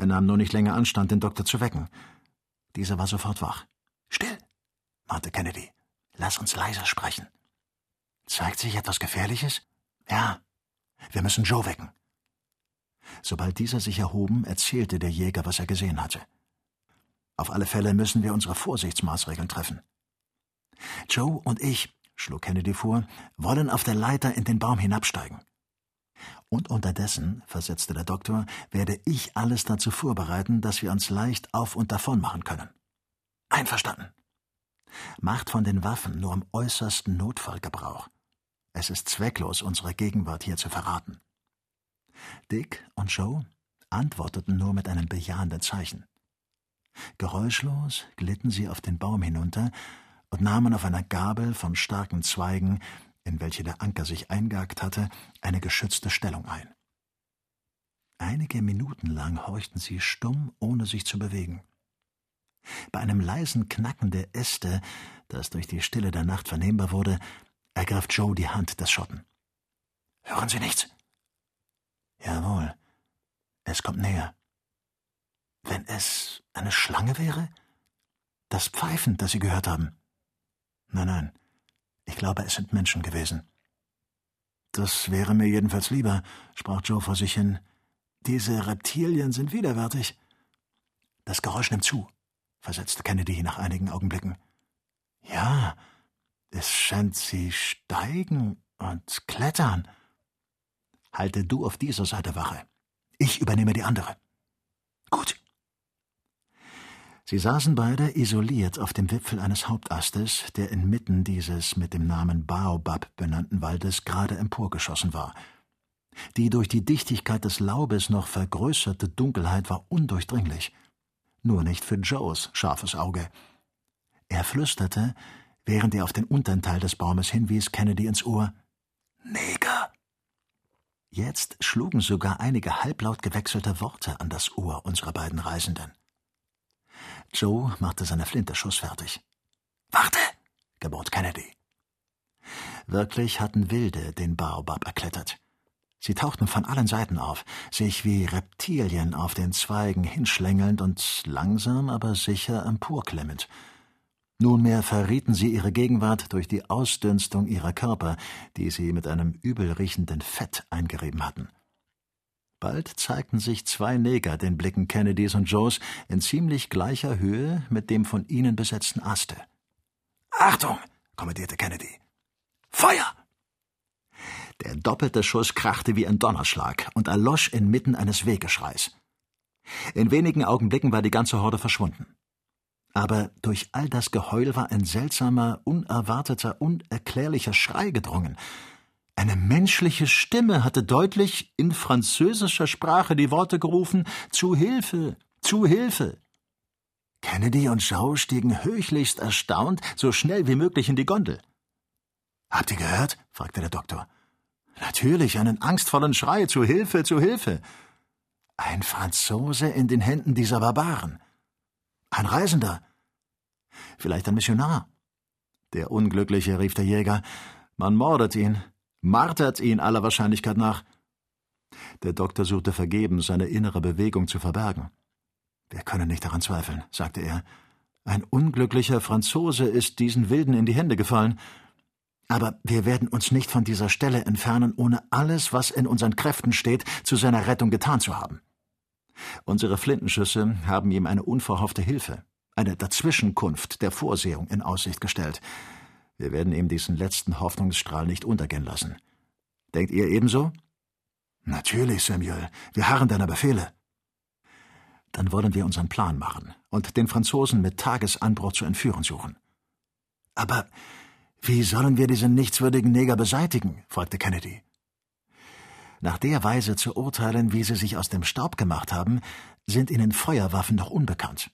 Er nahm nur nicht länger Anstand, den Doktor zu wecken. Dieser war sofort wach. Still, mahnte Kennedy. Lass uns leiser sprechen. Zeigt sich etwas Gefährliches? Ja. Wir müssen Joe wecken. Sobald dieser sich erhoben, erzählte der Jäger, was er gesehen hatte. Auf alle Fälle müssen wir unsere Vorsichtsmaßregeln treffen. Joe und ich, schlug Kennedy vor, wollen auf der Leiter in den Baum hinabsteigen. Und unterdessen, versetzte der Doktor, werde ich alles dazu vorbereiten, dass wir uns leicht auf und davon machen können. Einverstanden. Macht von den Waffen nur im äußersten Notfall Gebrauch. Es ist zwecklos, unsere Gegenwart hier zu verraten. Dick und Joe antworteten nur mit einem bejahenden Zeichen. Geräuschlos glitten sie auf den Baum hinunter und nahmen auf einer Gabel von starken Zweigen, in welche der Anker sich eingehakt hatte, eine geschützte Stellung ein. Einige Minuten lang horchten sie stumm, ohne sich zu bewegen. Bei einem leisen Knacken der Äste, das durch die Stille der Nacht vernehmbar wurde, ergriff Joe die Hand des Schotten. Hören Sie nichts? Jawohl. Es kommt näher. Wenn es eine Schlange wäre? Das Pfeifen, das Sie gehört haben. Nein, nein. Ich glaube, es sind Menschen gewesen. Das wäre mir jedenfalls lieber, sprach Joe vor sich hin. Diese Reptilien sind widerwärtig. Das Geräusch nimmt zu, versetzte Kennedy nach einigen Augenblicken. Ja, es scheint, sie steigen und klettern. Halte du auf dieser Seite Wache. Ich übernehme die andere. Gut. Sie saßen beide isoliert auf dem Wipfel eines Hauptastes, der inmitten dieses mit dem Namen Baobab benannten Waldes gerade emporgeschossen war. Die durch die Dichtigkeit des Laubes noch vergrößerte Dunkelheit war undurchdringlich. Nur nicht für Joes scharfes Auge. Er flüsterte, während er auf den unteren Teil des Baumes hinwies, Kennedy ins Ohr: Neger! Jetzt schlugen sogar einige halblaut gewechselte Worte an das Ohr unserer beiden Reisenden. Joe machte seine Flinte schussfertig. Warte! gebot Kennedy. Wirklich hatten Wilde den Baobab erklettert. Sie tauchten von allen Seiten auf, sich wie Reptilien auf den Zweigen hinschlängelnd und langsam aber sicher emporklemmend. Nunmehr verrieten sie ihre Gegenwart durch die Ausdünstung ihrer Körper, die sie mit einem übelriechenden Fett eingerieben hatten. Bald zeigten sich zwei Neger den Blicken Kennedys und Joes in ziemlich gleicher Höhe mit dem von ihnen besetzten Aste. Achtung! kommandierte Kennedy. Feuer! Der doppelte Schuss krachte wie ein Donnerschlag und erlosch inmitten eines Wehgeschreis. In wenigen Augenblicken war die ganze Horde verschwunden. Aber durch all das Geheul war ein seltsamer, unerwarteter, unerklärlicher Schrei gedrungen. Eine menschliche Stimme hatte deutlich in französischer Sprache die Worte gerufen Zu Hilfe. Zu Hilfe. Kennedy und Shaw stiegen höchlichst erstaunt so schnell wie möglich in die Gondel. Habt ihr gehört? fragte der Doktor. Natürlich, einen angstvollen Schrei zu Hilfe, zu Hilfe. Ein Franzose in den Händen dieser Barbaren. Ein Reisender. Vielleicht ein Missionar. Der Unglückliche, rief der Jäger. Man mordet ihn, martert ihn aller Wahrscheinlichkeit nach. Der Doktor suchte vergebens, seine innere Bewegung zu verbergen. Wir können nicht daran zweifeln, sagte er. Ein unglücklicher Franzose ist diesen Wilden in die Hände gefallen. Aber wir werden uns nicht von dieser Stelle entfernen, ohne alles, was in unseren Kräften steht, zu seiner Rettung getan zu haben. Unsere Flintenschüsse haben ihm eine unverhoffte Hilfe, eine Dazwischenkunft der Vorsehung in Aussicht gestellt. Wir werden ihm diesen letzten Hoffnungsstrahl nicht untergehen lassen. Denkt ihr ebenso? Natürlich, Samuel. Wir harren deiner Befehle. Dann wollen wir unseren Plan machen und den Franzosen mit Tagesanbruch zu entführen suchen. Aber wie sollen wir diesen nichtswürdigen Neger beseitigen? fragte Kennedy. Nach der Weise zu urteilen, wie sie sich aus dem Staub gemacht haben, sind ihnen Feuerwaffen noch unbekannt.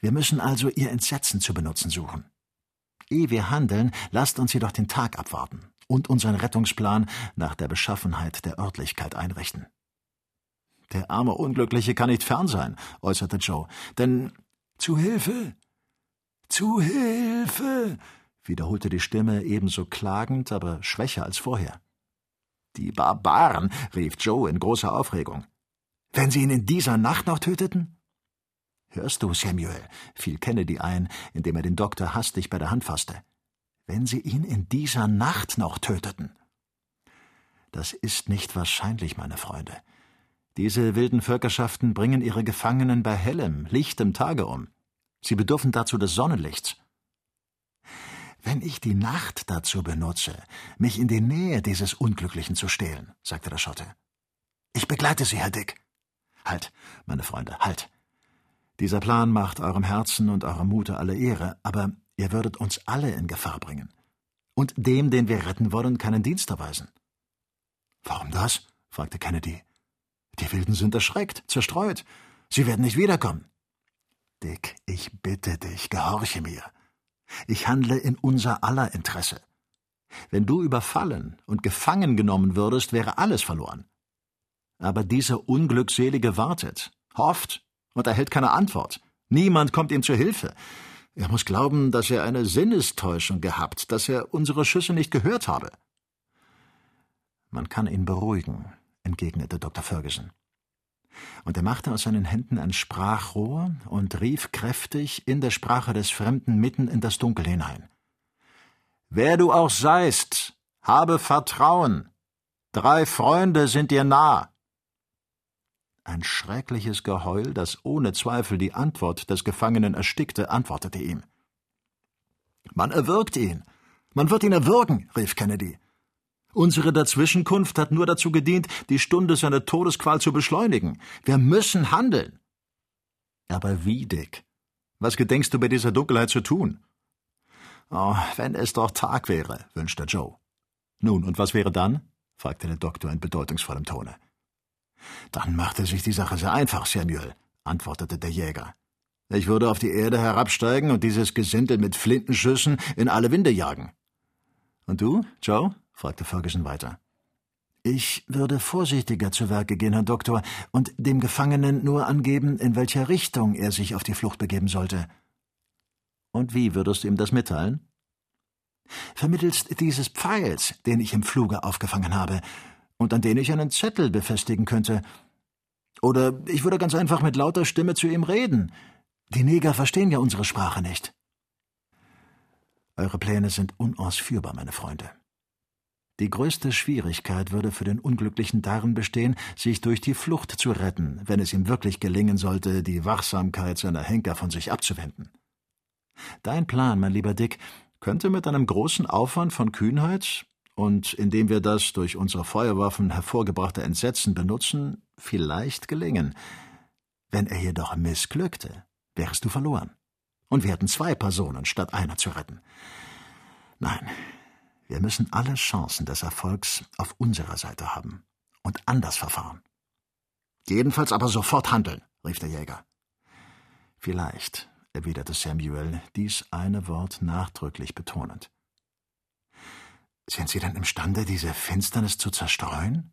Wir müssen also ihr Entsetzen zu benutzen suchen. Ehe wir handeln, lasst uns jedoch den Tag abwarten und unseren Rettungsplan nach der Beschaffenheit der Örtlichkeit einrichten. Der arme Unglückliche kann nicht fern sein, äußerte Joe, denn zu Hilfe. Zu Hilfe. wiederholte die Stimme ebenso klagend, aber schwächer als vorher. Die Barbaren, rief Joe in großer Aufregung. Wenn Sie ihn in dieser Nacht noch töteten? Hörst du, Samuel, fiel Kennedy ein, indem er den Doktor hastig bei der Hand fasste. Wenn Sie ihn in dieser Nacht noch töteten. Das ist nicht wahrscheinlich, meine Freunde. Diese wilden Völkerschaften bringen ihre Gefangenen bei hellem, lichtem Tage um. Sie bedürfen dazu des Sonnenlichts. Wenn ich die Nacht dazu benutze, mich in die Nähe dieses Unglücklichen zu stehlen, sagte der Schotte. Ich begleite Sie, Herr Dick. Halt, meine Freunde, halt. Dieser Plan macht eurem Herzen und eurem Mute alle Ehre, aber ihr würdet uns alle in Gefahr bringen. Und dem, den wir retten wollen, keinen Dienst erweisen. Warum das? fragte Kennedy. Die Wilden sind erschreckt, zerstreut. Sie werden nicht wiederkommen. Dick, ich bitte dich, gehorche mir. Ich handle in unser aller Interesse. Wenn du überfallen und gefangen genommen würdest, wäre alles verloren. Aber dieser Unglückselige wartet, hofft und erhält keine Antwort. Niemand kommt ihm zu Hilfe. Er muss glauben, dass er eine Sinnestäuschung gehabt, dass er unsere Schüsse nicht gehört habe. Man kann ihn beruhigen, entgegnete Dr. Ferguson. Und er machte aus seinen Händen ein Sprachrohr und rief kräftig in der Sprache des Fremden mitten in das Dunkel hinein. Wer du auch seist, habe Vertrauen. Drei Freunde sind dir nah. Ein schreckliches Geheul, das ohne Zweifel die Antwort des Gefangenen erstickte, antwortete ihm. Man erwürgt ihn. Man wird ihn erwürgen, rief Kennedy. Unsere Dazwischenkunft hat nur dazu gedient, die Stunde seiner Todesqual zu beschleunigen. Wir müssen handeln. Aber wie, Dick? Was gedenkst du bei dieser Dunkelheit zu tun? Oh, wenn es doch Tag wäre, wünschte Joe. Nun, und was wäre dann? fragte der Doktor in bedeutungsvollem Tone. Dann machte sich die Sache sehr einfach, Samuel, antwortete der Jäger. Ich würde auf die Erde herabsteigen und dieses Gesindel mit Flintenschüssen in alle Winde jagen. Und du, Joe? fragte Ferguson weiter. Ich würde vorsichtiger zu Werke gehen, Herr Doktor, und dem Gefangenen nur angeben, in welcher Richtung er sich auf die Flucht begeben sollte. Und wie würdest du ihm das mitteilen? Vermittelst dieses Pfeils, den ich im Fluge aufgefangen habe, und an den ich einen Zettel befestigen könnte. Oder ich würde ganz einfach mit lauter Stimme zu ihm reden. Die Neger verstehen ja unsere Sprache nicht. Eure Pläne sind unausführbar, meine Freunde. Die größte Schwierigkeit würde für den Unglücklichen darin bestehen, sich durch die Flucht zu retten, wenn es ihm wirklich gelingen sollte, die Wachsamkeit seiner Henker von sich abzuwenden. Dein Plan, mein lieber Dick, könnte mit einem großen Aufwand von Kühnheit und indem wir das durch unsere Feuerwaffen hervorgebrachte Entsetzen benutzen, vielleicht gelingen. Wenn er jedoch missglückte, wärst du verloren. Und wir hätten zwei Personen statt einer zu retten. Nein, wir müssen alle Chancen des Erfolgs auf unserer Seite haben und anders verfahren. Jedenfalls aber sofort handeln, rief der Jäger. Vielleicht, erwiderte Samuel, dies eine Wort nachdrücklich betonend. Sind Sie denn imstande, diese Finsternis zu zerstreuen?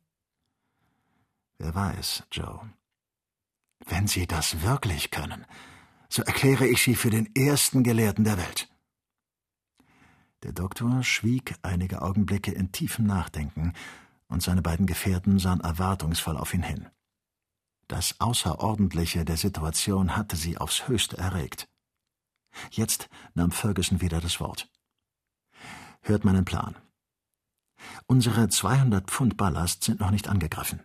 Wer weiß, Joe. Wenn Sie das wirklich können, so erkläre ich Sie für den ersten Gelehrten der Welt. Der Doktor schwieg einige Augenblicke in tiefem Nachdenken, und seine beiden Gefährten sahen erwartungsvoll auf ihn hin. Das Außerordentliche der Situation hatte sie aufs höchste erregt. Jetzt nahm Ferguson wieder das Wort. Hört meinen Plan. Unsere 200 Pfund Ballast sind noch nicht angegriffen.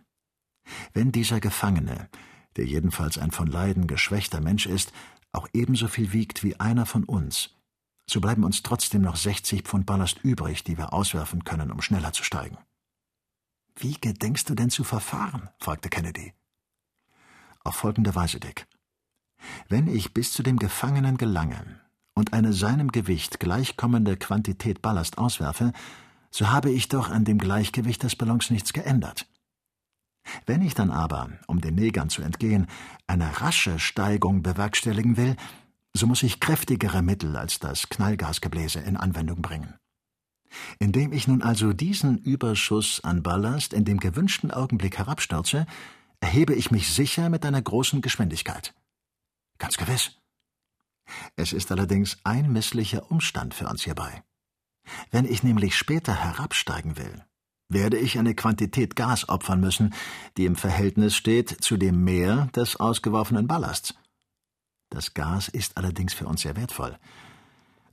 Wenn dieser Gefangene, der jedenfalls ein von Leiden geschwächter Mensch ist, auch ebenso viel wiegt wie einer von uns, so bleiben uns trotzdem noch 60 Pfund Ballast übrig, die wir auswerfen können, um schneller zu steigen. Wie gedenkst du denn zu verfahren? fragte Kennedy. Auf folgende Weise, Dick. Wenn ich bis zu dem Gefangenen gelange und eine seinem Gewicht gleichkommende Quantität Ballast auswerfe, so habe ich doch an dem Gleichgewicht des Ballons nichts geändert. Wenn ich dann aber, um den Negern zu entgehen, eine rasche Steigung bewerkstelligen will, so muss ich kräftigere Mittel als das Knallgasgebläse in Anwendung bringen. Indem ich nun also diesen Überschuss an Ballast in dem gewünschten Augenblick herabstürze, erhebe ich mich sicher mit einer großen Geschwindigkeit. Ganz gewiss. Es ist allerdings ein misslicher Umstand für uns hierbei. Wenn ich nämlich später herabsteigen will, werde ich eine Quantität Gas opfern müssen, die im Verhältnis steht zu dem Mehr des ausgeworfenen Ballasts. Das Gas ist allerdings für uns sehr wertvoll.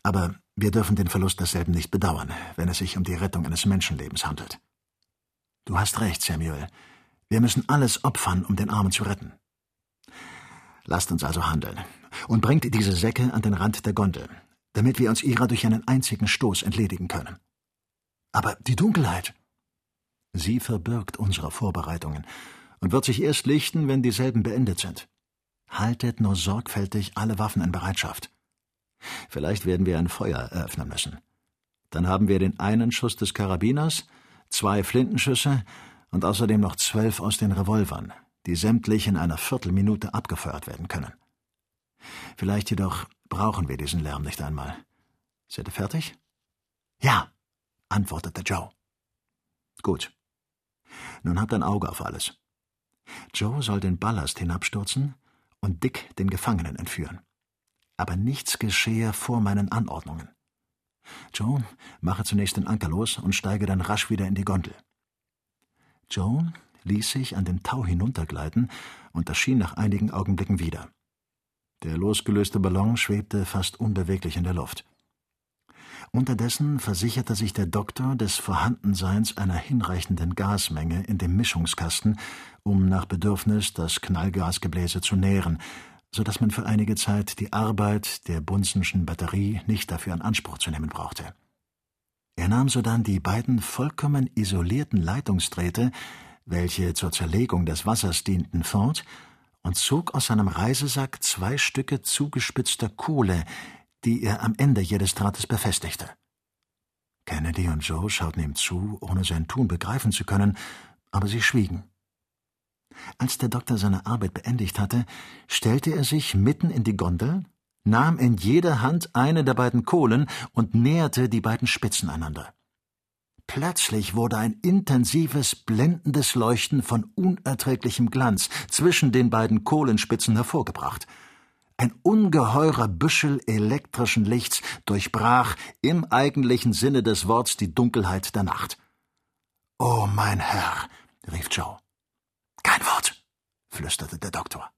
Aber wir dürfen den Verlust desselben nicht bedauern, wenn es sich um die Rettung eines Menschenlebens handelt. Du hast recht, Samuel. Wir müssen alles opfern, um den Armen zu retten. Lasst uns also handeln und bringt diese Säcke an den Rand der Gondel, damit wir uns ihrer durch einen einzigen Stoß entledigen können. Aber die Dunkelheit. Sie verbirgt unsere Vorbereitungen und wird sich erst lichten, wenn dieselben beendet sind. Haltet nur sorgfältig alle Waffen in Bereitschaft. Vielleicht werden wir ein Feuer eröffnen müssen. Dann haben wir den einen Schuss des Karabiners, zwei Flintenschüsse und außerdem noch zwölf aus den Revolvern, die sämtlich in einer Viertelminute abgefeuert werden können. Vielleicht jedoch brauchen wir diesen Lärm nicht einmal. Seid ihr fertig? Ja, antwortete Joe. Gut. Nun habt ein Auge auf alles. Joe soll den Ballast hinabstürzen und Dick den Gefangenen entführen. Aber nichts geschehe vor meinen Anordnungen. Joe, mache zunächst den Anker los und steige dann rasch wieder in die Gondel. Joe ließ sich an dem Tau hinuntergleiten und erschien nach einigen Augenblicken wieder. Der losgelöste Ballon schwebte fast unbeweglich in der Luft. Unterdessen versicherte sich der Doktor des Vorhandenseins einer hinreichenden Gasmenge in dem Mischungskasten, um nach Bedürfnis das Knallgasgebläse zu nähren, so dass man für einige Zeit die Arbeit der Bunsenschen Batterie nicht dafür in Anspruch zu nehmen brauchte. Er nahm sodann die beiden vollkommen isolierten Leitungsdrähte, welche zur Zerlegung des Wassers dienten, fort und zog aus seinem Reisesack zwei Stücke zugespitzter Kohle, die er am Ende jedes Drahtes befestigte. Kennedy und Joe schauten ihm zu, ohne sein Tun begreifen zu können, aber sie schwiegen. Als der Doktor seine Arbeit beendigt hatte, stellte er sich mitten in die Gondel, nahm in jede Hand eine der beiden Kohlen und näherte die beiden Spitzen einander. Plötzlich wurde ein intensives, blendendes Leuchten von unerträglichem Glanz zwischen den beiden Kohlenspitzen hervorgebracht. Ein ungeheurer Büschel elektrischen Lichts durchbrach im eigentlichen Sinne des Worts die Dunkelheit der Nacht. Oh, mein Herr, rief Joe. Kein Wort, flüsterte der Doktor.